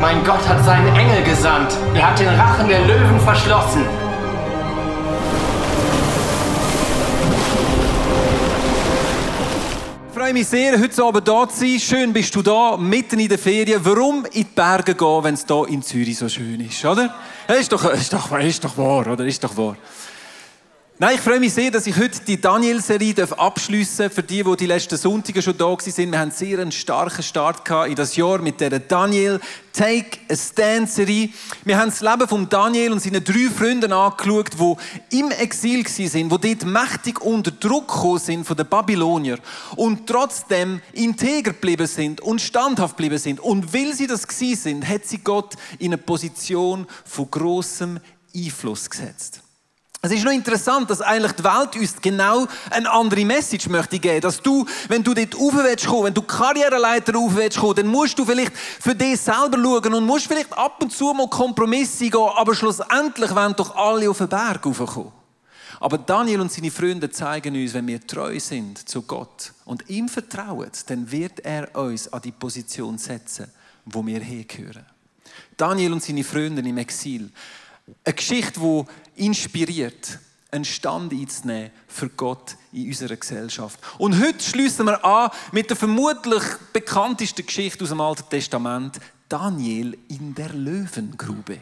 Mein Gott hat seinen Engel gesandt. Er hat den Rachen der Löwen verschlossen. freue mich sehr, heute Abend da zu sein. Schön bist du da, mitten in der Ferien. Warum in die Berge gehen, wenn es hier in Zürich so schön ist, oder? Ist doch, ist doch, ist doch wahr, oder? Ist doch wahr. Nein, ich freue mich sehr, dass ich heute die Daniel-Serie abschliessen darf. Für die, die die letzten Sonntage schon da waren, wir haben sehr einen starken Start in das Jahr mit der Daniel Take a Stand-Serie. Wir haben das Leben von Daniel und seinen drei Freunden angeschaut, die im Exil waren, die dort mächtig unter Druck gekommen sind von den Babyloniern und trotzdem integer geblieben sind und standhaft geblieben sind. Und weil sie das sind, hat sie Gott in eine Position von großem Einfluss gesetzt. Es ist noch interessant, dass eigentlich die Welt uns genau eine andere Message möchte geben. Dass du, wenn du dort rauf willst wenn du Karriereleiter rauf willst dann musst du vielleicht für dich selber schauen und musst vielleicht ab und zu mal Kompromisse gehen, aber schlussendlich wollen doch alle auf den Berg raufkommen. Aber Daniel und seine Freunde zeigen uns, wenn wir treu sind zu Gott und ihm vertrauen, dann wird er uns an die Position setzen, wo wir hergehören. Daniel und seine Freunde im Exil. Eine Geschichte, die inspiriert, einen Stand einzunehmen für Gott in unserer Gesellschaft. Und heute schließen wir an mit der vermutlich bekanntesten Geschichte aus dem Alten Testament, Daniel in der Löwengrube.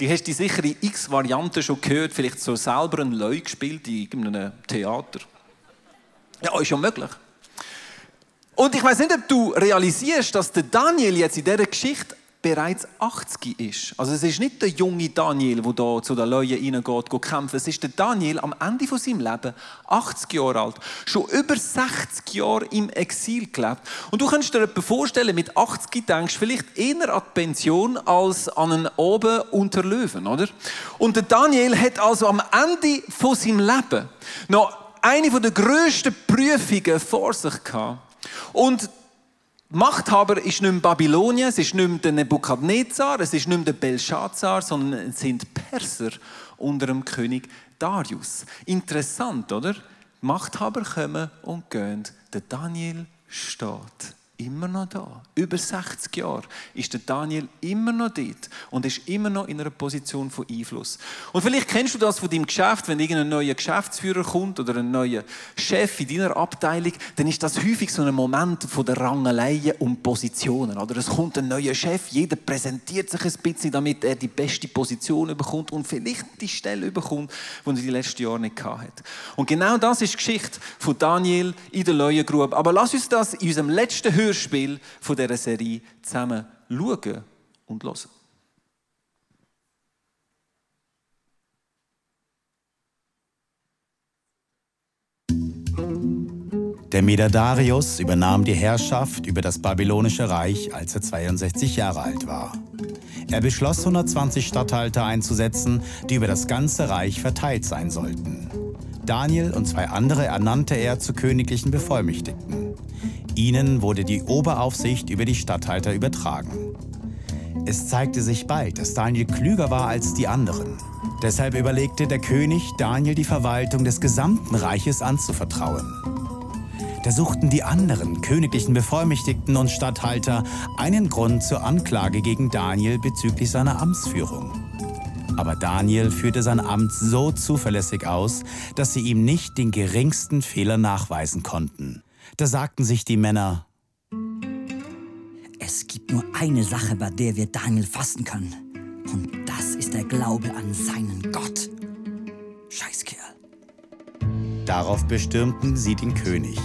Die hast du sicher in x Varianten schon gehört, vielleicht so selber ein Leu gespielt in irgendeinem Theater. Ja, ist ja möglich. Und ich weiß nicht, ob du realisierst, dass der Daniel jetzt in dieser Geschichte bereits 80 ist. Also es ist nicht der junge Daniel, der da zu den Leuten reingeht, geht kämpfen. Es ist der Daniel am Ende von seinem Leben, 80 Jahre alt, schon über 60 Jahre im Exil gelebt. Und du kannst dir etwas vorstellen, mit 80 denkst du vielleicht eher an die Pension als an einen Oben unter Löwen, oder? Und der Daniel hat also am Ende von seinem Leben noch eine der grössten Prüfungen vor sich gehabt. Und Machthaber ist nicht mehr Babylonien, es ist nicht mehr der Nebukadnezar, es ist nicht mehr der Belshazzar, sondern es sind Perser unter dem König Darius. Interessant, oder? Machthaber kommen und gehen. Der Daniel steht immer noch da. Über 60 Jahre ist der Daniel immer noch dort und ist immer noch in einer Position von Einfluss. Und vielleicht kennst du das von deinem Geschäft, wenn irgendein neuer Geschäftsführer kommt oder ein neuer Chef in deiner Abteilung, dann ist das häufig so ein Moment von der Rangeleien um Positionen. Oder es kommt ein neuer Chef, jeder präsentiert sich ein bisschen, damit er die beste Position bekommt und vielleicht die Stelle bekommt, die er die letzten Jahre nicht hatte. Und genau das ist die Geschichte von Daniel in der Leuengrube. Aber lass uns das in unserem letzten Hörspiel Hörspiel von dieser Serie zusammen schauen und hören. Der Medardarius übernahm die Herrschaft über das babylonische Reich, als er 62 Jahre alt war. Er beschloss, 120 Statthalter einzusetzen, die über das ganze Reich verteilt sein sollten. Daniel und zwei andere ernannte er zu königlichen Bevollmächtigten. Ihnen wurde die Oberaufsicht über die Statthalter übertragen. Es zeigte sich bald, dass Daniel klüger war als die anderen. Deshalb überlegte der König, Daniel die Verwaltung des gesamten Reiches anzuvertrauen. Da suchten die anderen königlichen Bevollmächtigten und Statthalter einen Grund zur Anklage gegen Daniel bezüglich seiner Amtsführung. Aber Daniel führte sein Amt so zuverlässig aus, dass sie ihm nicht den geringsten Fehler nachweisen konnten. Da sagten sich die Männer, es gibt nur eine Sache, bei der wir Daniel fassen können. Und das ist der Glaube an seinen Gott. Scheißkerl. Darauf bestürmten sie den König.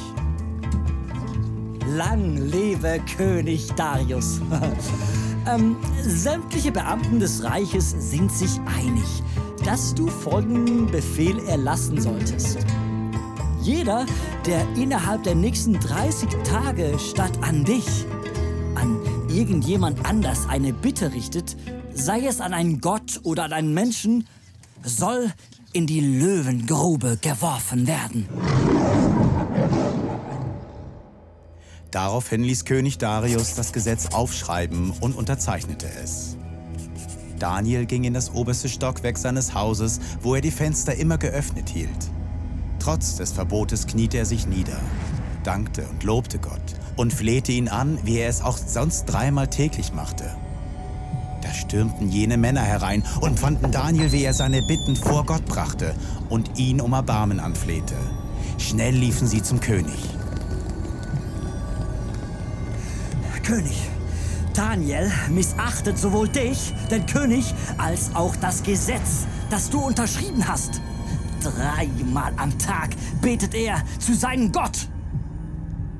Lang lebe König Darius. ähm, sämtliche Beamten des Reiches sind sich einig, dass du folgenden Befehl erlassen solltest. Jeder, der innerhalb der nächsten 30 Tage statt an dich, an irgendjemand anders eine Bitte richtet, sei es an einen Gott oder an einen Menschen, soll in die Löwengrube geworfen werden. Daraufhin ließ König Darius das Gesetz aufschreiben und unterzeichnete es. Daniel ging in das oberste Stockwerk seines Hauses, wo er die Fenster immer geöffnet hielt. Trotz des Verbotes kniete er sich nieder, dankte und lobte Gott und flehte ihn an, wie er es auch sonst dreimal täglich machte. Da stürmten jene Männer herein und fanden Daniel, wie er seine Bitten vor Gott brachte und ihn um Erbarmen anflehte. Schnell liefen sie zum König. König, Daniel missachtet sowohl dich, den König, als auch das Gesetz, das du unterschrieben hast. Dreimal am Tag betet er zu seinem Gott.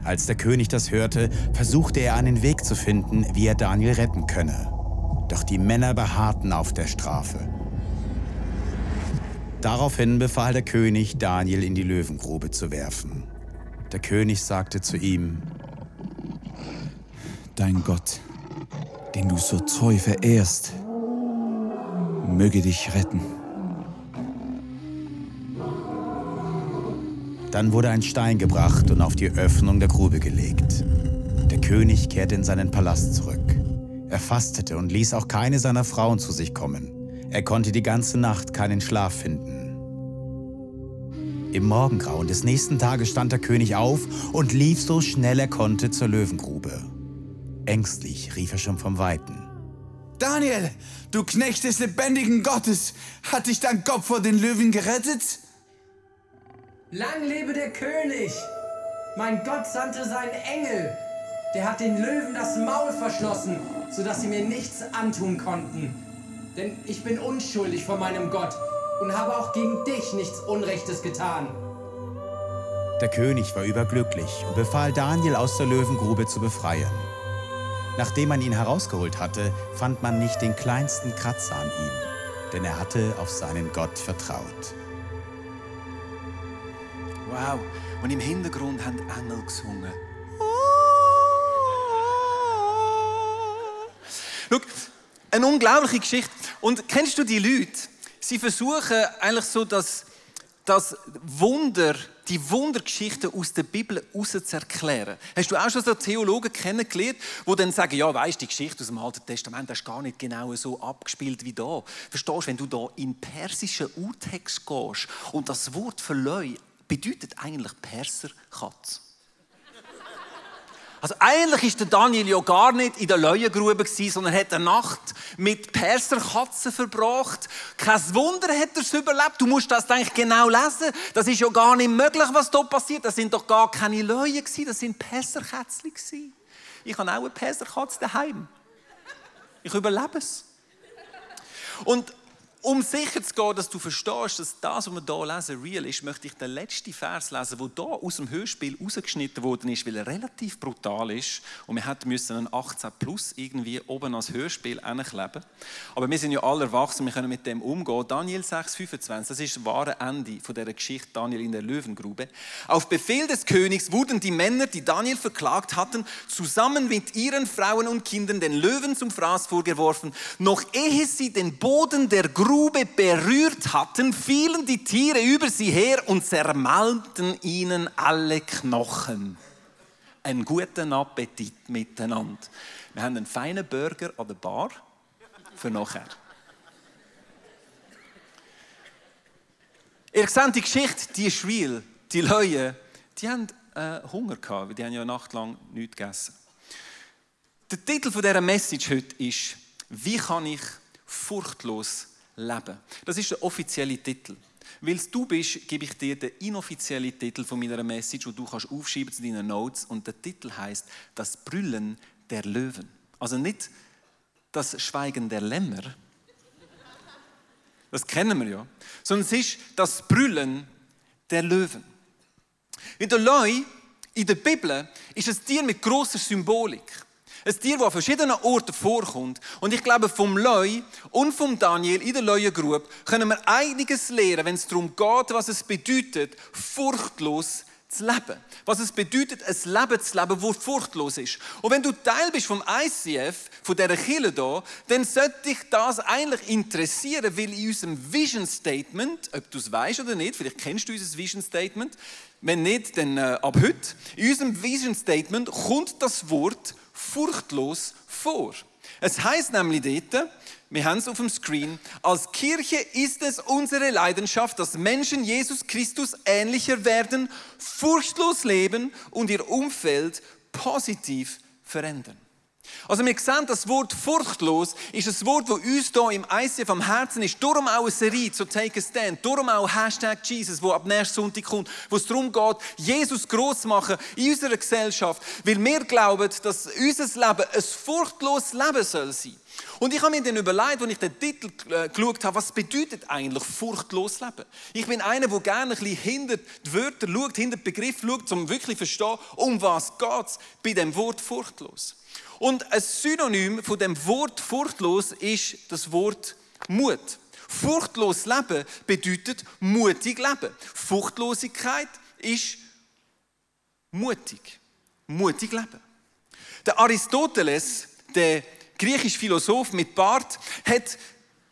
Als der König das hörte, versuchte er einen Weg zu finden, wie er Daniel retten könne. Doch die Männer beharrten auf der Strafe. Daraufhin befahl der König, Daniel in die Löwengrube zu werfen. Der König sagte zu ihm, Dein Gott, den du so treu verehrst, möge dich retten. Dann wurde ein Stein gebracht und auf die Öffnung der Grube gelegt. Der König kehrte in seinen Palast zurück. Er fastete und ließ auch keine seiner Frauen zu sich kommen. Er konnte die ganze Nacht keinen Schlaf finden. Im Morgengrauen des nächsten Tages stand der König auf und lief so schnell er konnte zur Löwengrube. Ängstlich rief er schon vom Weiten. Daniel, du Knecht des lebendigen Gottes, hat dich dein Kopf vor den Löwen gerettet? Lang lebe der König! Mein Gott sandte seinen Engel. Der hat den Löwen das Maul verschlossen, sodass sie mir nichts antun konnten. Denn ich bin unschuldig vor meinem Gott und habe auch gegen dich nichts Unrechtes getan. Der König war überglücklich und befahl Daniel aus der Löwengrube zu befreien. Nachdem man ihn herausgeholt hatte, fand man nicht den kleinsten Kratzer an ihm, denn er hatte auf seinen Gott vertraut. Wow. Und im Hintergrund haben Engel gesungen. Schau, eine unglaubliche Geschichte. Und kennst du die Leute? Sie versuchen eigentlich so das, das Wunder, die Wundergeschichten aus der Bibel herauszuerklären. Hast du auch schon so Theologen kennengelernt, die dann sagen, ja, weißt die Geschichte aus dem Alten Testament ist gar nicht genau so abgespielt wie da. Verstehst du, wenn du da in persischen Urtext gehst und das Wort Verleu bedeutet eigentlich Perserkatz. Also eigentlich ist der Daniel ja gar nicht in der Leuengrube gewesen, sondern hat eine Nacht mit Perserkatzen verbracht. Kein Wunder hat er es überlebt. Du musst das eigentlich genau lesen. Das ist ja gar nicht möglich, was da passiert. Das sind doch gar keine Leuen gewesen, das sind Perserkätzchen gewesen. Ich habe auch eine Perserkatze daheim. Ich überlebe es. Und um sicher zu gehen, dass du verstehst, dass das, was wir hier lesen, real ist, möchte ich den letzten Vers lesen, der hier aus dem Hörspiel rausgeschnitten worden ist, weil er relativ brutal ist. Und wir hätten müssen einen 18 Plus irgendwie oben als Hörspiel kleben. Aber wir sind ja alle erwachsen, wir können mit dem umgehen. Daniel 6, 25, das ist das wahre Ende von dieser Geschichte Daniel in der Löwengrube. Auf Befehl des Königs wurden die Männer, die Daniel verklagt hatten, zusammen mit ihren Frauen und Kindern den Löwen zum Fraß vorgeworfen. Noch ehe sie den Boden der Grube Grube berührt hatten, fielen die Tiere über sie her und zermalmten ihnen alle Knochen. Einen guten Appetit miteinander. Wir haben einen feinen Burger an der Bar für nachher. Ihr seht die Geschichte, die ist real. Die Leute, die haben äh, Hunger gehabt, weil die haben ja eine Nacht lang nichts gegessen. Der Titel dieser Message heute ist, wie kann ich furchtlos leben. Das ist der offizielle Titel. Weil es du bist, gebe ich dir den inoffiziellen Titel von meiner Message, wo du kannst aufschreiben zu deinen Notes. Und der Titel heißt Das Brüllen der Löwen. Also nicht das Schweigen der Lämmer. Das kennen wir ja. Sondern es ist das Brüllen der Löwen. In der Leu, in der Bibel, ist es Tier mit großer Symbolik. Ein Tier, das an verschiedenen Orten vorkommt. Und ich glaube, vom Leu und vom Daniel in der Leuengrube können wir einiges lernen, wenn es darum geht, was es bedeutet, furchtlos zu leben. Was es bedeutet, ein Leben zu leben, das furchtlos ist. Und wenn du Teil bist vom ICF, von dieser Kirche hier, dann sollte dich das eigentlich interessieren, weil in unserem Vision Statement, ob du es weißt oder nicht, vielleicht kennst du unser Vision Statement, wenn nicht, dann äh, ab heute, in unserem Vision Statement kommt das Wort furchtlos vor. Es heißt nämlich dort, wir haben es auf dem Screen. Als Kirche ist es unsere Leidenschaft, dass Menschen Jesus Christus ähnlicher werden, furchtlos leben und ihr Umfeld positiv verändern. Also wir sehen, das Wort furchtlos ist ein Wort, das uns hier im ICF am Herzen ist. Darum auch eine Serie zu Take a Stand. Darum auch Hashtag Jesus, wo ab nächsten Sonntag kommt, wo es darum geht, Jesus groß machen in unserer Gesellschaft. Weil wir glauben, dass unser Leben ein furchtloses Leben soll sein. Und ich habe mir dann überlegt, als ich den Titel äh, geschaut habe, was bedeutet eigentlich furchtlos leben? Ich bin einer, der gerne ein bisschen hinter die Wörter schaut, hinter den Begriff schaut, um wirklich zu verstehen, um was es bei dem Wort furchtlos. Und ein Synonym von dem Wort furchtlos ist das Wort Mut. Furchtlos leben bedeutet mutig leben. Furchtlosigkeit ist mutig. Mutig leben. Der Aristoteles, der griechische Philosoph mit Bart, hat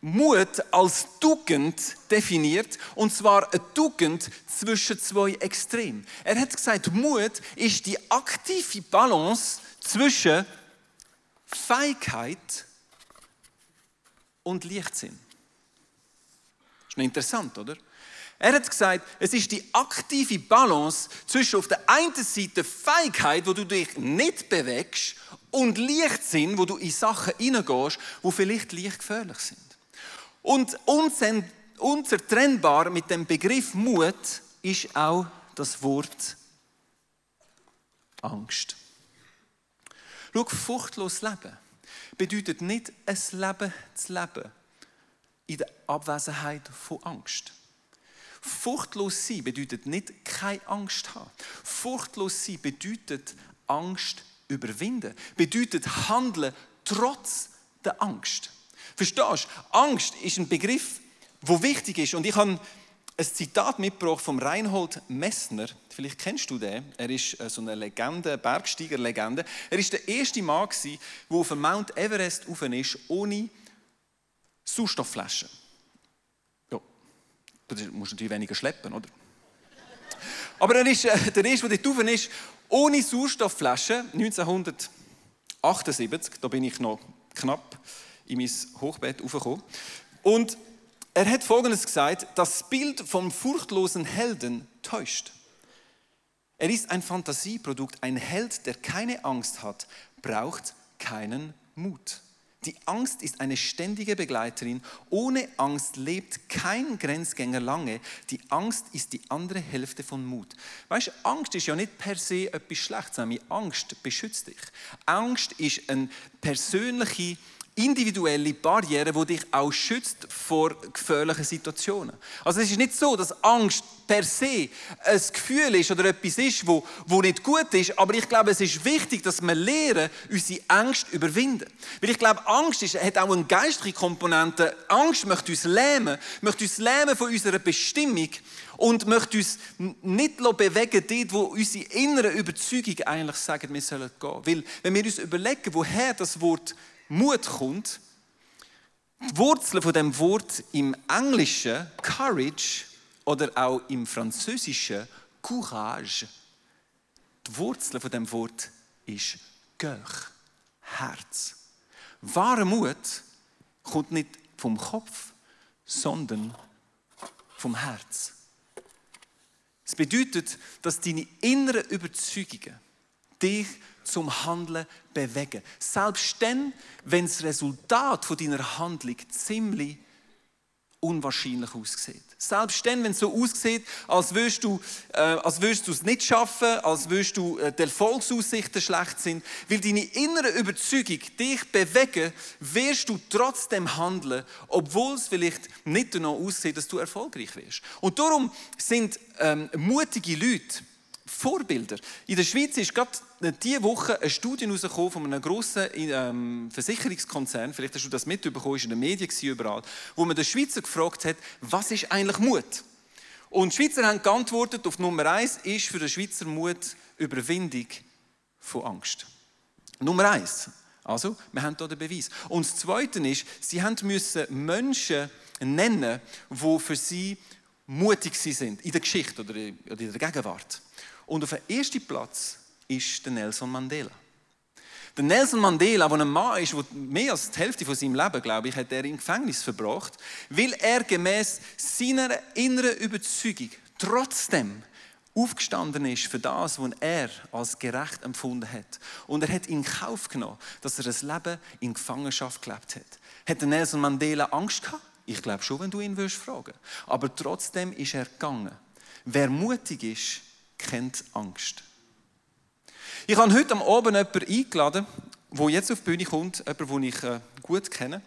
Mut als Tugend definiert, und zwar eine Tugend zwischen zwei Extremen. Er hat gesagt, Mut ist die aktive Balance zwischen Feigheit und Leichtsinn. Ist noch interessant, oder? Er hat gesagt, es ist die aktive Balance zwischen auf der einen Seite Feigheit, wo du dich nicht bewegst, und Leichtsinn, wo du in Sachen hineingehst, wo vielleicht leicht gefährlich sind. Und unzertrennbar mit dem Begriff Mut ist auch das Wort Angst. Schau, furchtlos leben bedeutet nicht, ein Leben zu leben in der Abwesenheit von Angst. Furchtlos sein bedeutet nicht keine Angst haben. Furchtlos sein bedeutet Angst überwinden. Bedeutet handeln trotz der Angst. Verstehst du? Angst ist ein Begriff, wo wichtig ist. Und ich habe ein Zitat mitgebracht vom Reinhold Messner. Vielleicht kennst du den. Er ist äh, so eine Legende, Bergsteiger-Legende. Er ist der erste Mann, der auf dem Mount Everest rauf ist, ohne Sauerstoffflaschen. Ja, du musst natürlich weniger schleppen, oder? Aber er ist äh, der erste, der dort ist, ohne Sauerstoffflaschen. 1978, da bin ich noch knapp in mein Hochbett raufgekommen. Und er hat Folgendes gesagt, das Bild vom furchtlosen Helden täuscht. Er ist ein Fantasieprodukt, ein Held, der keine Angst hat, braucht keinen Mut. Die Angst ist eine ständige Begleiterin. Ohne Angst lebt kein Grenzgänger lange. Die Angst ist die andere Hälfte von Mut. Weißt du, Angst ist ja nicht per se etwas Schlechtes, sondern Angst beschützt dich. Angst ist eine persönliche individuelle Barriere, die dich auch schützt vor gefährlichen Situationen. Also es ist nicht so, dass Angst per se ein Gefühl ist oder etwas ist, wo, wo nicht gut ist, aber ich glaube, es ist wichtig, dass wir lernen, unsere Angst zu überwinden. Weil ich glaube, Angst ist, hat auch eine geistliche Komponente. Angst möchte uns lähmen, möchte uns lähmen von unserer Bestimmung und möchte uns nicht bewegen dort, wo unsere inneren Überzeugungen eigentlich sagen, wir sollen gehen. Weil, wenn wir uns überlegen, woher das Wort Mut kommt, die Wurzel von dem Wort im Englischen Courage oder auch im Französischen Courage. Die Wurzel von dem Wort ist Cœur, Herz. Wahre Mut kommt nicht vom Kopf, sondern vom Herz. Es bedeutet, dass deine inneren Überzeugungen dich zum Handeln bewegen. Selbst dann, wenn das Resultat von deiner Handlung ziemlich unwahrscheinlich aussieht. Selbst dann, wenn es so aussieht, als würdest du, äh, als würdest du es nicht schaffen, als würdest du äh, die Erfolgsaussichten schlecht sind, weil deine innere Überzeugung dich bewegen, wirst du trotzdem handeln, obwohl es vielleicht nicht danach aussieht, dass du erfolgreich wirst. Und darum sind ähm, mutige Leute Vorbilder. In der Schweiz ist gerade diese Woche eine Studie herausgekommen von einem grossen ähm, Versicherungskonzern, vielleicht hast du das mitbekommen, ist in den Medien überall, wo man den Schweizer gefragt hat, was ist eigentlich Mut? Und die Schweizer haben geantwortet auf Nummer eins ist für den Schweizer Mut Überwindung von Angst. Nummer eins. Also, wir haben hier den Beweis. Und das Zweite ist, sie müssen Menschen nennen, die für sie mutig sind in der Geschichte oder in der Gegenwart. Und auf dem ersten Platz ist der Nelson Mandela. Der Nelson Mandela, der ein Mann ist, der mehr als die Hälfte von seinem Leben, glaube ich, hat er im Gefängnis verbracht, weil er gemäß seiner inneren Überzeugung trotzdem aufgestanden ist für das, was er als gerecht empfunden hat. Und er hat in Kauf genommen, dass er ein Leben in Gefangenschaft gelebt hat. Hat der Nelson Mandela Angst gehabt? Ich glaube schon, wenn du ihn würdest fragen. Aber trotzdem ist er gegangen. Wer mutig ist, kennt Angst. Ich habe heute am Abend jemanden eingeladen, der jetzt auf die Bühne kommt, jemanden, den ich äh, gut kenne.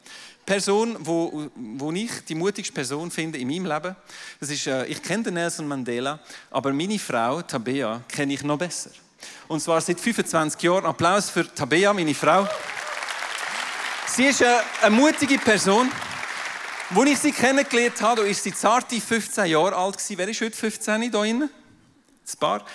Person, wo, wo ich die mutigste Person finde in meinem Leben. Das ist, äh, ich kenne Nelson Mandela, aber meine Frau Tabea kenne ich noch besser. Und zwar seit 25 Jahren. Applaus für Tabea, meine Frau. Sie ist äh, eine mutige Person. Als ich sie kennengelernt habe, ist sie zarte 15 Jahre alt Wer ist heute 15 hier drin? Das Paar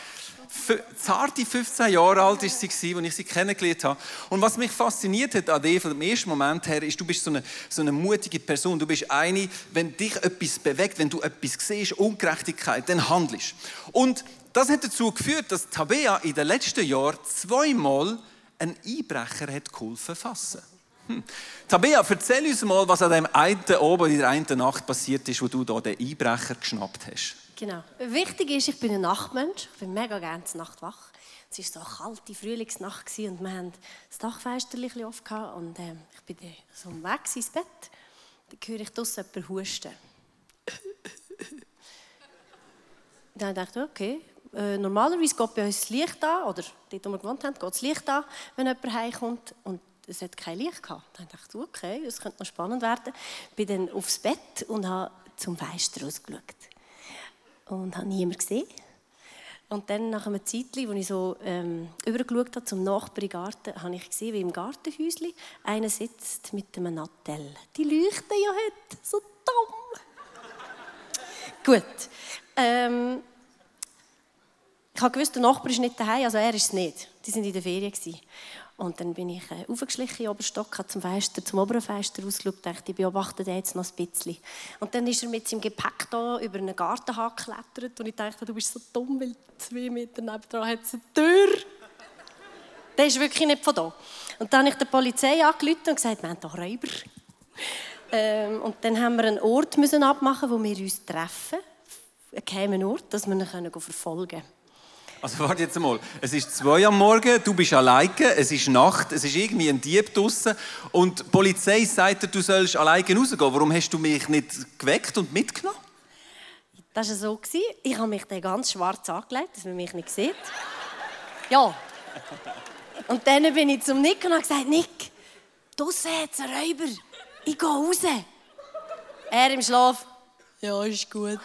zarte 15 Jahre alt war sie, als ich sie kennengelernt habe. Und was mich fasziniert hat an dir von dem ersten Moment her, ist, du bist so eine, so eine mutige Person. Du bist eine, wenn dich etwas bewegt, wenn du etwas siehst, Ungerechtigkeit, dann handelst. Und das hat dazu geführt, dass Tabea in den letzten Jahren zweimal einen Einbrecher hat geholfen fassen. Hm. Tabea, erzähl uns mal, was an dem einen oben in der einen Nacht passiert ist, wo du da den Einbrecher geschnappt hast. Genau. Wichtig ist, ich bin ein Nachtmensch. Ich bin mega gerne zur Nacht wach. Es war so eine kalte Frühlingsnacht und wir hatten das Dachfenster ein und äh, ich bin so am Weg ins Bett. Dann höre ich draussen jemanden husten. dann dachte ich, okay, äh, normalerweise geht bei uns das Licht an, oder dort, wo wir gewohnt haben, geht das Licht an, wenn jemand heimkommt und es hat kein Licht gehabt. Dann dachte ich, okay, das könnte noch spannend werden. Ich bin dann aufs Bett und habe zum Fenster rausgeschaut und habe niemanden gesehen. Und dann nach einem Zeitchen, als ich so ähm, übergeschaut habe zum Nachbarn habe ich gesehen, wie im Gartenhäuschen einer sitzt mit einem Nattel. Die leuchten ja heute, so dumm. Gut. Ähm, ich habe gewusst, der Nachbar ist nicht daheim, also er ist es nicht. Die sind in der Ferien. Und dann bin ich äh, aufgeschlichen in Oberstock, habe zum Fenster, zum oberen Fenster ausgeschaut, dachte, ich beobachte den jetzt noch ein bisschen. Und dann ist er mit seinem Gepäck da über einen Gartenhang geklettert und ich dachte, du bist so dumm, weil zwei Meter nebenan hat es eine Tür. Der ist wirklich nicht von da. Und dann habe ich der Polizei angerufen und gesagt, wir haben hier Räuber. Ähm, und dann haben wir einen Ort müssen abmachen, wo wir uns treffen. Einen geheimen Ort, dass wir ihn verfolgen können. Also warte jetzt mal. Es ist zwei am Morgen, du bist alleine, es ist Nacht, es ist irgendwie ein Dieb draussen und die Polizei sagt dir, du sollst alleine rausgehen. Warum hast du mich nicht geweckt und mitgenommen? Das war so. Ich habe mich dann ganz schwarz angelegt, dass man mich nicht sieht. Ja. Und dann bin ich zum Nick und habe gesagt, Nick, draussen hat es einen Räuber. Ich gehe raus. Er im Schlaf. Ja, ist gut.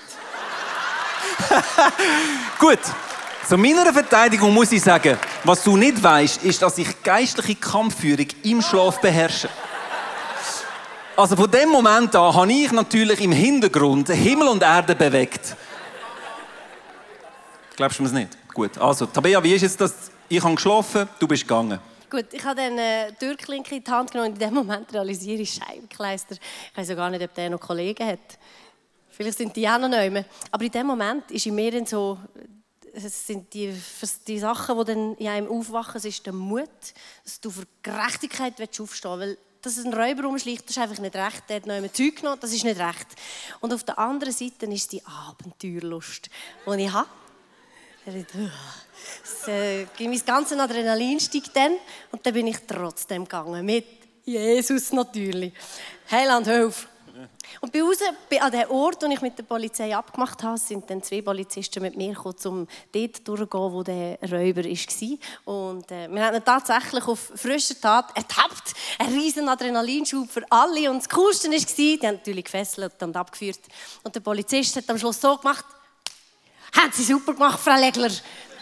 gut. Zu meiner Verteidigung muss ich sagen, was du nicht weißt, ist, dass ich geistliche Kampfführung im Schlaf beherrsche. Also von dem Moment an habe ich natürlich im Hintergrund Himmel und Erde bewegt. Glaubst du mir es nicht? Gut. Also, Tabea, wie ist es das? Ich habe geschlafen, du bist gegangen. Gut, ich habe dann eine Türklinke in die Hand genommen und in dem Moment realisiere ich, Scheibenkleister, ich weiß ja gar nicht, ob der noch Kollegen hat. Vielleicht sind die auch noch neu. Aber in dem Moment ist in mir so es sind die, die Sachen, die dann in einem aufwachen, es ist der Mut, dass du für Gerechtigkeit aufstehen willst. Weil dass ein Räuber umschleicht, das ist einfach nicht recht. Der hat noch immer Zeug genommen, das ist nicht recht. Und auf der anderen Seite ist die Abenteuerlust, die ich habe. Das, äh, mein ganzes Adrenalin steigt dann und dann bin ich trotzdem gegangen. Mit Jesus natürlich. Heiland, hilf! Und bei raus, an dem Ort, wo ich mit der Polizei abgemacht habe, sind dann zwei Polizisten mit mir gekommen, um dort durchzugehen, wo der Räuber war. Und äh, wir haben ihn tatsächlich auf frischer Tat ertappt. Ein riesen Adrenalinschub für alle. Und das Coolste war, die haben natürlich gefesselt und abgeführt. Und der Polizist hat am Schluss so gemacht, haben Sie super gemacht, Frau Legler.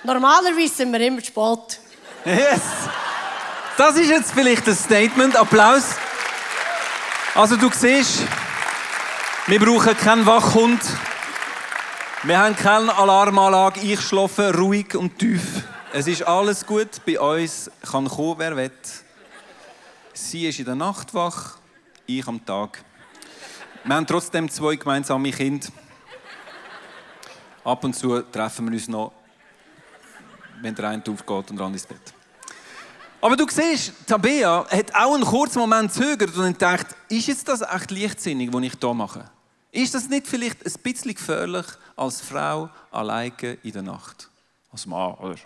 Normalerweise sind wir immer spät. Yes! Das ist jetzt vielleicht ein Statement. Applaus. Also du siehst, wir brauchen keinen Wachhund. Wir haben keine Alarmanlage, ich schlafe ruhig und tief. Es ist alles gut, bei uns kann kommen, wer will. Sie ist in der Nacht wach, ich am Tag. Wir haben trotzdem zwei gemeinsame Kinder. Ab und zu treffen wir uns noch, wenn der eine aufgeht und der andere ins Bett. Aber du siehst, Tabea hat auch einen kurzen Moment gezögert und gedacht, ist jetzt das echt leichtsinnig, was ich hier mache? Ist das nicht vielleicht ein bisschen gefährlich als Frau alleine in der Nacht? Als Mann, oder?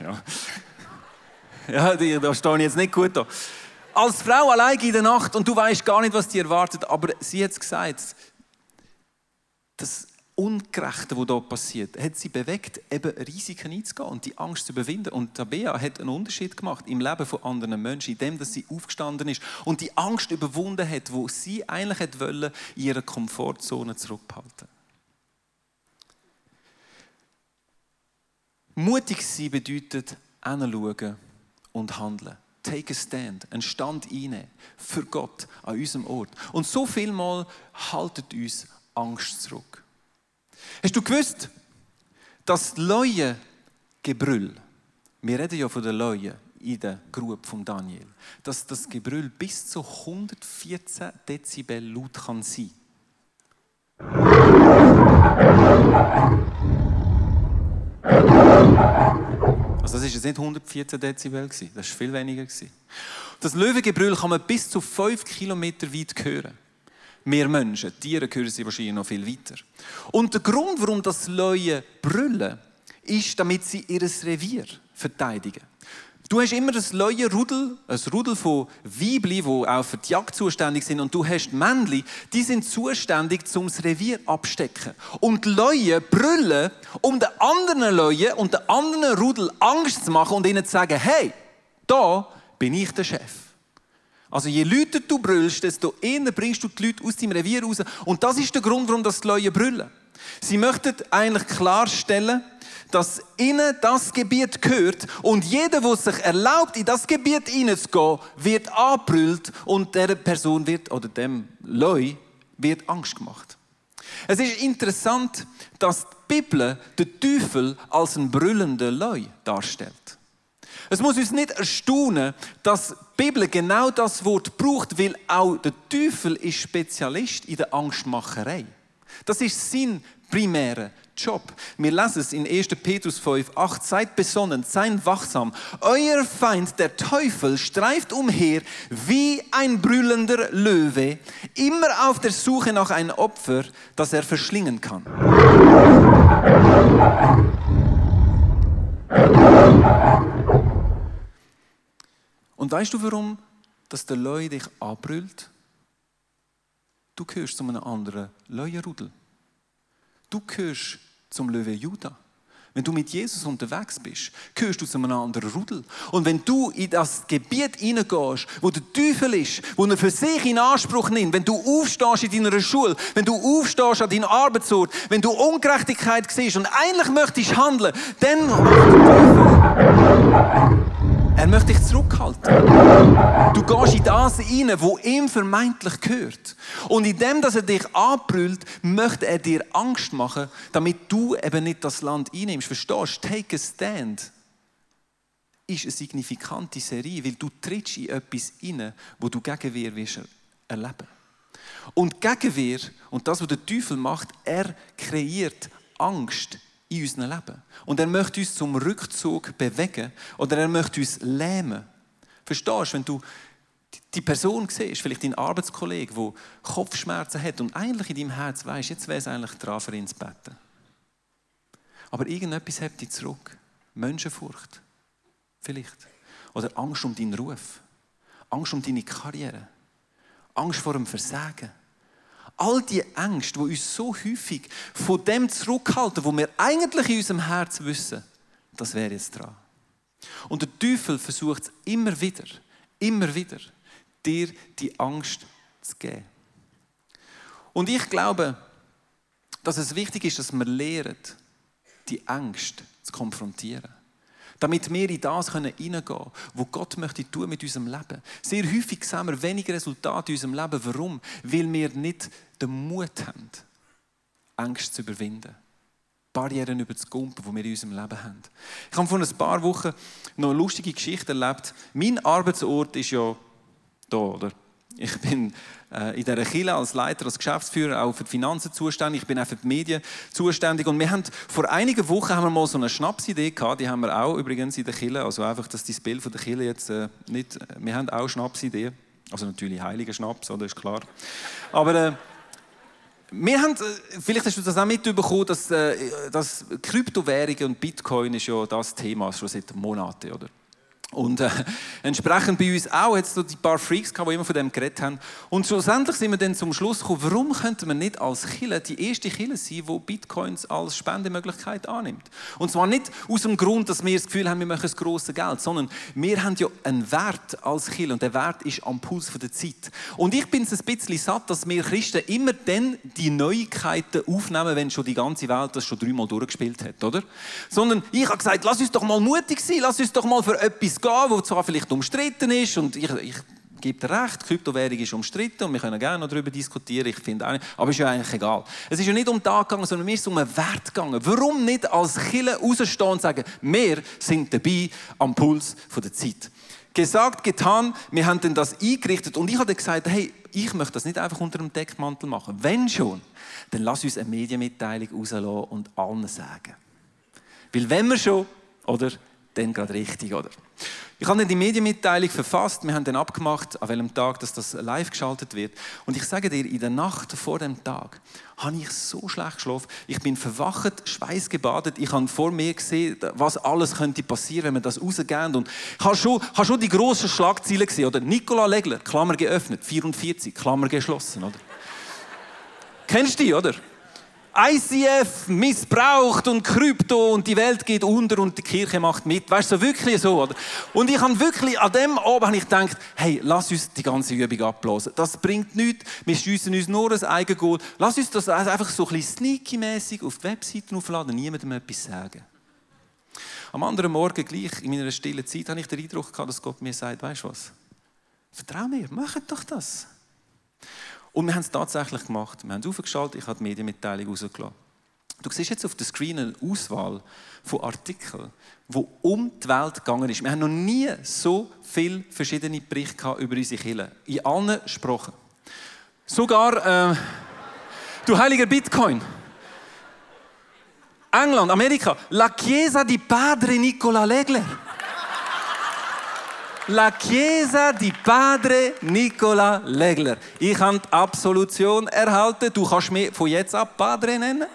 ja. Ja, da stehe ich jetzt nicht gut da. Als Frau alleine in der Nacht und du weißt gar nicht, was dir erwartet, aber sie hat es gesagt, das Ungerechte, was hier passiert, hat sie bewegt, eben Risiken einzugehen und die Angst zu überwinden. Und Tabea hat einen Unterschied gemacht im Leben von anderen Menschen, indem dass sie aufgestanden ist und die Angst überwunden hat, wo sie eigentlich hätte wollen, in ihrer Komfortzone zurückhalten. Mutig sein bedeutet hinschauen und handeln. Take a stand, einen Stand einnehmen für Gott an unserem Ort. Und so vielmal haltet uns Angst zurück. Hast du gewusst, dass Leue Gebrüll, wir reden ja von den Leuen in der Grube von Daniel, dass das Gebrüll bis zu 114 Dezibel laut kann sein. Also das ist jetzt nicht 114 Dezibel das war viel weniger Das Löwengebrüll kann man bis zu 5 Kilometer weit hören. Wir Menschen, Tiere hören sie wahrscheinlich noch viel weiter. Und der Grund, warum das Leute brüllen, ist, damit sie ihr Revier verteidigen. Du hast immer ein Leuenrudel, ein Rudel von Weibli, die auch für die Jagd zuständig sind, und du hast Männli, die sind zuständig, um das Revier abstecken. Und die Leuen brüllen, um den anderen Leuen und den anderen Rudel Angst zu machen und ihnen zu sagen, hey, da bin ich der Chef. Also je lauter du brüllst, desto eher bringst du die Leute aus deinem Revier raus. Und das ist der Grund, warum das die Leute brüllen. Sie möchten eigentlich klarstellen, dass ihnen das Gebiet gehört und jeder, der sich erlaubt, in das Gebiet hineinzugehen, wird angebrüllt und der Person wird, oder dem Leu, wird Angst gemacht. Es ist interessant, dass die Bibel den Teufel als ein brüllender Leu darstellt. Es muss uns nicht erstaunen, dass die Bibel genau das Wort braucht, weil auch der Teufel ist Spezialist in der Angstmacherei. Das ist sein primärer Job. Wir lesen es in 1. Petrus 5, 8. Seid besonnen, seid wachsam. Euer Feind, der Teufel, streift umher wie ein brüllender Löwe, immer auf der Suche nach einem Opfer, das er verschlingen kann. Und weißt du, warum dass der Löwe dich anbrüllt? Du gehörst zu einem anderen Löwenrudel. Du gehörst zum Löwe Judah. Wenn du mit Jesus unterwegs bist, gehörst du zu einem anderen Rudel. Und wenn du in das Gebiet hineingehst, wo der Teufel ist, wo er für sich in Anspruch nimmt, wenn du aufstehst in deiner Schule, wenn du aufstehst an deinem Arbeitsort, wenn du Ungerechtigkeit siehst und eigentlich möchtest handeln, dann er möchte dich zurückhalten. Du gehst in das rein, wo ihm vermeintlich gehört. Und in dem, dass er dich anbrüllt, möchte er dir Angst machen, damit du eben nicht das Land einnimmst. Verstehst du? Take a stand ist eine signifikante Serie, weil du trittst in etwas rein, wo du Gegenwehr wirst erleben. Und Gegenwehr, und das, was der Teufel macht, er kreiert Angst in unserem Leben. Und er möchte uns zum Rückzug bewegen oder er möchte uns lähmen. Verstehst du, wenn du die Person siehst, vielleicht dein Arbeitskollege, der Kopfschmerzen hat und eigentlich in deinem Herz weißt, jetzt wäre es eigentlich dran, für ihn zu beten. Aber irgendetwas hebt dich zurück. Menschenfurcht. Vielleicht. Oder Angst um deinen Ruf. Angst um deine Karriere. Angst vor dem Versagen. All die Ängste, die uns so häufig von dem zurückhalten, wo wir eigentlich in unserem Herz wissen, das wäre jetzt dran. Und der Teufel versucht es immer wieder, immer wieder, dir die Angst zu geben. Und ich glaube, dass es wichtig ist, dass wir lernen, die Angst zu konfrontieren. Damit wir in das hineingehen können, was Gott möchte tun mit unserem Leben. Sehr häufig sehen wir weniger Resultate in unserem Leben. Warum? Weil wir nicht den Mut haben, Ängste zu überwinden. Barrieren über zu kumpen, die wir in unserem Leben haben. Ich habe vor ein paar Wochen noch eine lustige Geschichte erlebt. Mein Arbeitsort ist ja da, oder? Ich bin äh, in dieser Kirche als Leiter, als Geschäftsführer auch für die Finanzen zuständig. Ich bin auch für die Medien zuständig. Und wir haben vor einigen Wochen haben wir mal so eine Schnapsidee gehabt. Die haben wir auch übrigens in der Kirche. Also einfach, dass das Bild von der Kirche jetzt äh, nicht. Wir haben auch Schnapsideen. Also natürlich heiliger Schnaps, oder ist klar. Aber äh, wir haben, äh, vielleicht hast du das auch mitbekommen, dass, äh, dass Kryptowährungen und Bitcoin ist ja das Thema schon seit Monaten, oder? Und äh, entsprechend bei uns auch jetzt so die paar Freaks gehabt, die immer von dem geredet haben. Und schlussendlich sind wir dann zum Schluss gekommen, warum könnte man nicht als Killer die erste Killer sein, die Bitcoins als Spendemöglichkeit annimmt? Und zwar nicht aus dem Grund, dass wir das Gefühl haben, wir machen das grosse Geld, sondern wir haben ja einen Wert als Killer und der Wert ist am Puls der Zeit. Und ich bin es ein bisschen satt, dass wir Christen immer dann die Neuigkeiten aufnehmen, wenn schon die ganze Welt das schon dreimal durchgespielt hat, oder? Sondern ich habe gesagt, lass uns doch mal mutig sein, lass uns doch mal für etwas gehen, wo zwar vielleicht umstritten ist und ich, ich gebe dir recht, Kryptowährung ist umstritten und wir können gerne noch darüber diskutieren, ich finde auch nicht, aber es ist ja eigentlich egal. Es ist ja nicht um den Tag gegangen, sondern mir ist um einen Wert gegangen. Warum nicht als Kille rausstehen und sagen, wir sind dabei am Puls der Zeit. Gesagt, getan, wir haben dann das eingerichtet und ich habe gesagt, hey, ich möchte das nicht einfach unter dem Deckmantel machen. Wenn schon, dann lass uns eine Medienmitteilung rauslassen und allen sagen. Weil wenn wir schon, oder, dann gerade richtig, oder? Ich habe dann die Medienmitteilung verfasst. Wir haben dann abgemacht, an welchem Tag dass das live geschaltet wird. Und ich sage dir, in der Nacht vor dem Tag habe ich so schlecht geschlafen. Ich bin verwacht, schweißgebadet. Ich habe vor mir gesehen, was alles könnte passieren, wenn wir das rausgehen. Und ich habe schon, habe schon die grossen Schlagzeilen gesehen. Oder Nicola Legler, Klammer geöffnet, 44, Klammer geschlossen. Oder? Kennst du die, oder? ICF missbraucht und Krypto und die Welt geht unter und die Kirche macht mit. Weißt du, so wirklich so, oder? Und ich habe wirklich an dem Abend ich gedacht, hey, lass uns die ganze Übung abblasen. Das bringt nichts. Wir schiessen uns nur ein Eigengoal. Lass uns das einfach so ein bisschen sneaky-mässig auf die Webseite aufladen, niemandem etwas sagen. Am anderen Morgen, gleich in meiner stillen Zeit, habe ich den Eindruck gehabt, dass Gott mir sagt, weißt du was? Vertrau mir, mach doch das. Und wir haben es tatsächlich gemacht. Wir haben es aufgeschaltet, ich habe die Medienmitteilung rausgelassen. Du siehst jetzt auf der Screen eine Auswahl von Artikeln, die um die Welt gegangen ist. Wir haben noch nie so viele verschiedene Berichte über unsere Kirche. In allen Sprachen. Sogar, äh, du heiliger Bitcoin. England, Amerika. La Chiesa di Padre Nicola Legler. La Chiesa di Padre Nicola Legler. Ich habe die Absolution erhalten. Du kannst mich von jetzt ab Padre nennen.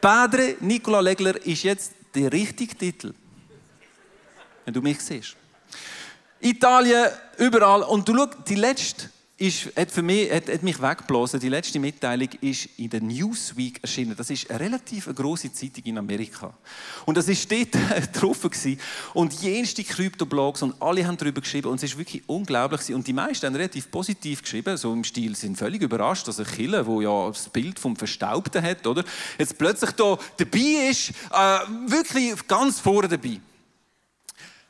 Padre Nicola Legler ist jetzt der richtige Titel. Wenn du mich siehst. Italien, überall. Und du schau, die letzte ist, hat, für mich, hat, hat mich weggeblasen. Die letzte Mitteilung ist in der Newsweek erschienen. Das ist eine relativ große Zeitung in Amerika. Und das ist dort getroffen gewesen. Und jenste Krypto-Blogs und alle haben darüber geschrieben. Und es ist wirklich unglaublich. Und die meisten haben relativ positiv geschrieben. So im Stil sind völlig überrascht, dass ein Killer, wo ja das Bild vom Verstaubten hat, oder? Jetzt plötzlich da dabei ist, äh, wirklich ganz vorne dabei.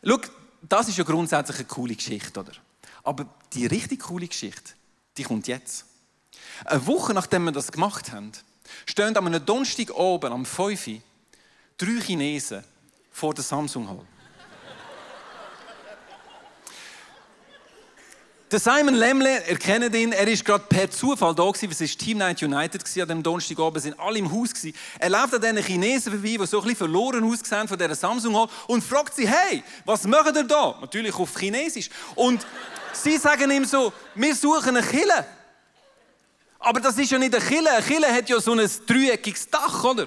Schau, das ist ja grundsätzlich eine coole Geschichte, oder? Aber die richtig coole Geschichte, die kommt jetzt. Eine Woche nachdem wir das gemacht haben, stehen an einem Donnerstag oben am 5 Uhr drei Chinesen vor der Samsung Hall. Der Simon Lemle, ihr kennt ihn, er ist gerade per Zufall da gewesen, es war Team Night United gewesen, an dem Donnerstag oben, sind alle im Haus gewesen. Er läuft an diesen Chinesen vorbei, die so ein bisschen verloren ausgesehen von dieser Samsung Hall und fragt sie, hey, was macht ihr da? Natürlich auf Chinesisch. Und Sie sagen ihm so, wir suchen eine Kille. Aber das ist ja nicht eine Kille. Eine Kille hat ja so ein dreieckiges Dach, oder?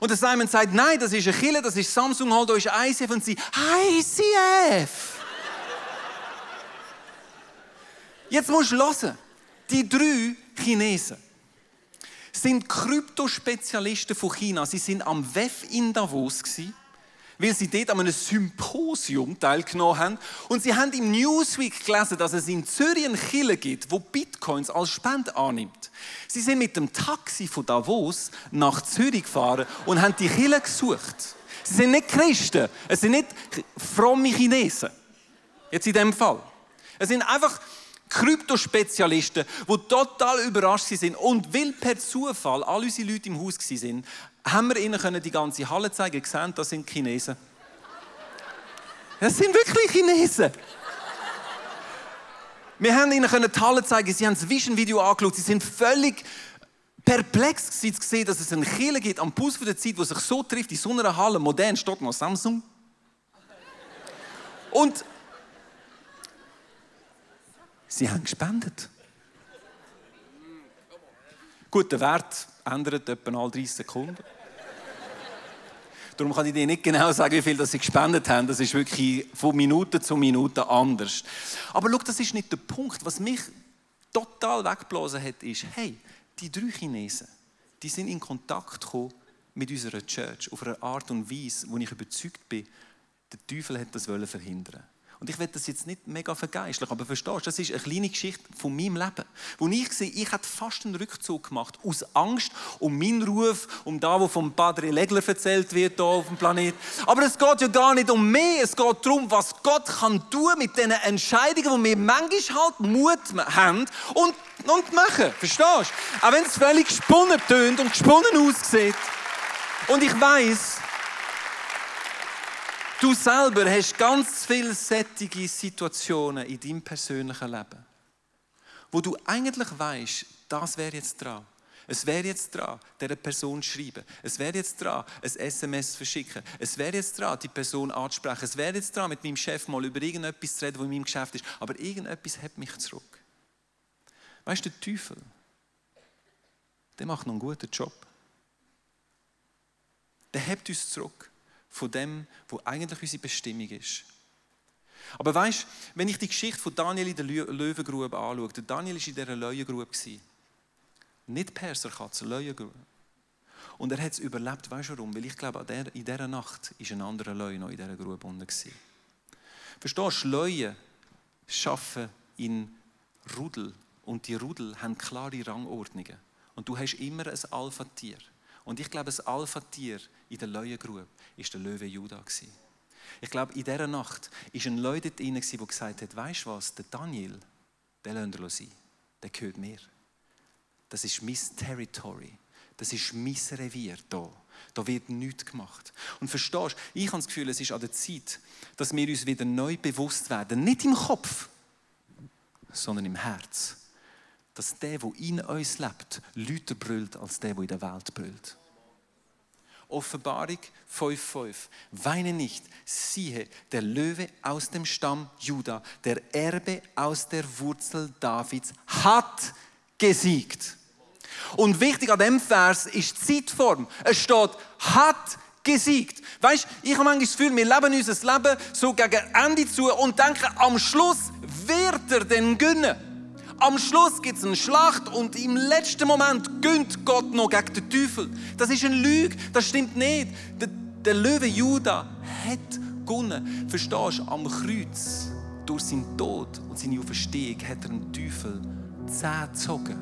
Und der Simon sagt, nein, das ist eine Kille, das ist Samsung, halt, ist ICF. Und sie, ICF! Jetzt musst du hören. Die drei Chinesen sind Kryptospezialisten von China. Sie sind am WEF in Davos. Weil sie dort an einem Symposium teilgenommen haben. Und sie haben im Newsweek gelesen, dass es in Zürich einen Killer gibt, wo Bitcoins als Spende annimmt. Sie sind mit dem Taxi von Davos nach Zürich gefahren und haben die Killer gesucht. Sie sind nicht Christen, es sind nicht fromme Chinesen. Jetzt in dem Fall. Es sind einfach Kryptospezialisten, die total überrascht sind. Und weil per Zufall all unsere Leute im Haus waren, haben wir ihnen die ganze Halle zeigen können. Das sind Chinesen. Das sind wirklich Chinesen. Wir haben ihnen die Halle zeigen, sie haben das Vision-Video angeschaut, sie sind völlig perplex zu sehen, dass es einen Killer gibt am Puls der Zeit, wo sich so trifft, in so einer Halle, modern, steht noch Samsung. Und Sie haben gespendet. Gut, der Wert ändert etwa alle 30 Sekunden. Darum kann ich dir nicht genau sagen, wie viel sie gespendet haben. Das ist wirklich von Minute zu Minute anders. Aber schau, das ist nicht der Punkt. Was mich total weggeblasen hat, ist, hey, die drei Chinesen, die sind in Kontakt gekommen mit unserer Church auf eine Art und Weise, wo ich überzeugt bin, der Teufel hat das verhindern und ich will das jetzt nicht mega vergeistlich, aber verstehst du, das ist eine kleine Geschichte von meinem Leben. Wo ich sehe, ich hätte fast einen Rückzug gemacht, aus Angst um meinen Ruf, um da, wo vom Padre Legler erzählt wird hier auf dem Planet. Aber es geht ja gar nicht um mich, es geht darum, was Gott kann tun mit den Entscheidungen, die wir manchmal halt Mut haben und, und machen. Verstehst du? Auch wenn es völlig gesponnen tönt und gesponnen aussieht. Und ich weiß, Du selber hast ganz viele sättige Situationen in deinem persönlichen Leben, wo du eigentlich weißt, das wäre jetzt dran. Es wäre jetzt dran, dieser Person zu schreiben. Es wäre jetzt dran, ein SMS zu verschicken. Es wäre jetzt dran, die Person anzusprechen. Es wäre jetzt dran, mit meinem Chef mal über irgendetwas zu reden, was in meinem Geschäft ist. Aber irgendetwas hält mich zurück. Weißt du, der Teufel, der macht noch einen guten Job. Der hebt uns zurück von dem, wo eigentlich unsere Bestimmung ist. Aber weißt, wenn ich die Geschichte von Daniel in der Löwengrube anschaue, Daniel war in dieser Löwengrube. Nicht Perserkatze, Löwengrube. Und er hat es überlebt, weißt du warum? Weil ich glaube, in dieser Nacht war ein anderer Löwe noch in dieser Grube unten. Verstehst du, Löwen arbeiten in Rudel und die Rudel haben klare Rangordnungen. Und du hast immer ein Alpha-Tier. Und ich glaube, das Alpha-Tier in der Löwengrube war der Löwe Judah. Ich glaube, in dieser Nacht war ein Löwe dort drin, der gesagt hat, weißt du was, der Daniel, der lässt er sein. Der gehört mir. Das ist mein Territory. Das ist mein Revier hier. Da wird nichts gemacht. Und verstehst du, ich habe das Gefühl, es ist an der Zeit, dass wir uns wieder neu bewusst werden. Nicht im Kopf, sondern im Herz dass der, der in uns lebt, lauter brüllt als der, der in der Welt brüllt. Offenbarung 5,5. Weine nicht, siehe, der Löwe aus dem Stamm Juda, der Erbe aus der Wurzel Davids, hat gesiegt. Und wichtig an dem Vers ist die Zeitform. Es steht, hat gesiegt. Weißt, ich habe manchmal das Gefühl, wir leben unser Leben so gegen Ende zu und denken, am Schluss wird er den gönnen. Am Schluss gibt es eine Schlacht und im letzten Moment gönnt Gott noch gegen den Teufel. Das ist eine Lüge, das stimmt nicht. Der, der Löwe Judah hat gewonnen. Verstehst du, am Kreuz, durch seinen Tod und seine Auferstehung, hat er den Teufel Zähne gezogen.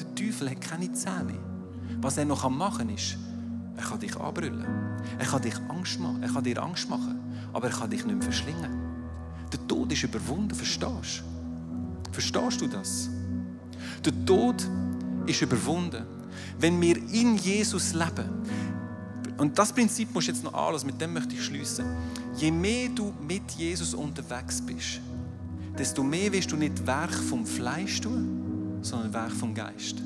Der Teufel hat keine Zähne mehr. Was er noch machen kann, ist, er kann dich anbrüllen. Er kann dich Angst machen. Er kann dir Angst machen. Aber er kann dich nicht mehr verschlingen. Der Tod ist überwunden, verstehst du? Verstehst du das? Der Tod ist überwunden. Wenn wir in Jesus leben, und das Prinzip musst du jetzt noch anlassen, mit dem möchte ich schließen. Je mehr du mit Jesus unterwegs bist, desto mehr wirst du nicht Werk vom Fleisch tun, sondern Werk vom Geist.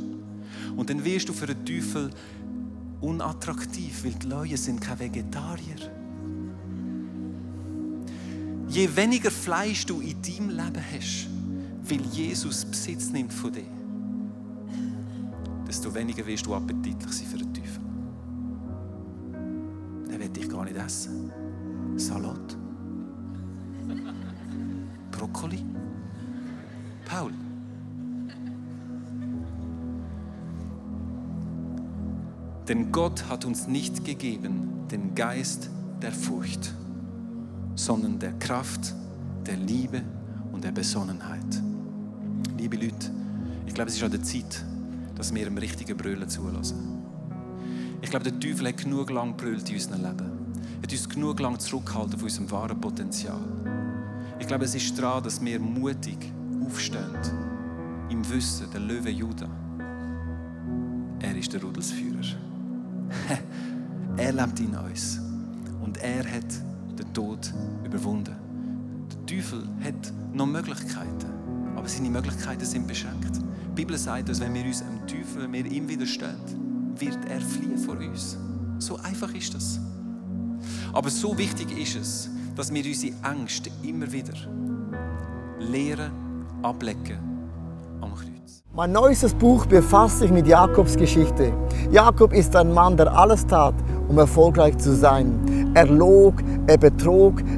Und dann wirst du für den Teufel unattraktiv, weil die Leute sind keine Vegetarier. Je weniger Fleisch du in deinem Leben hast, weil Jesus Besitz nimmt von dir, desto weniger wirst du appetitlich sein für den Teufel. Er wird dich gar nicht essen. Salat. Brokkoli. Paul. Denn Gott hat uns nicht gegeben den Geist der Furcht, sondern der Kraft, der Liebe und der Besonnenheit. Liebe Leute, ich glaube, es ist an der Zeit, dass wir dem richtigen Brüllen zulassen. Ich glaube, der Teufel hat genug lang brüllt in unserem Leben. Er hat uns genug lang zurückgehalten von unserem wahren Potenzial. Ich glaube, es ist daran, dass wir mutig aufstehen, im Wissen, der Löwe Judah, er ist der Rudelsführer. er lebt in uns und er hat den Tod überwunden. Der Teufel hat noch Möglichkeiten, aber seine Möglichkeiten sind beschränkt. Die Bibel sagt dass wenn wir uns dem Teufel, wenn wir ihm widerstehen, wird er fliehen vor uns. So einfach ist das. Aber so wichtig ist es, dass wir unsere Ängste immer wieder lehren, ablegen am Kreuz. Mein neuestes Buch befasst sich mit Jakobs Geschichte. Jakob ist ein Mann, der alles tat, um erfolgreich zu sein. Er log, er betrog,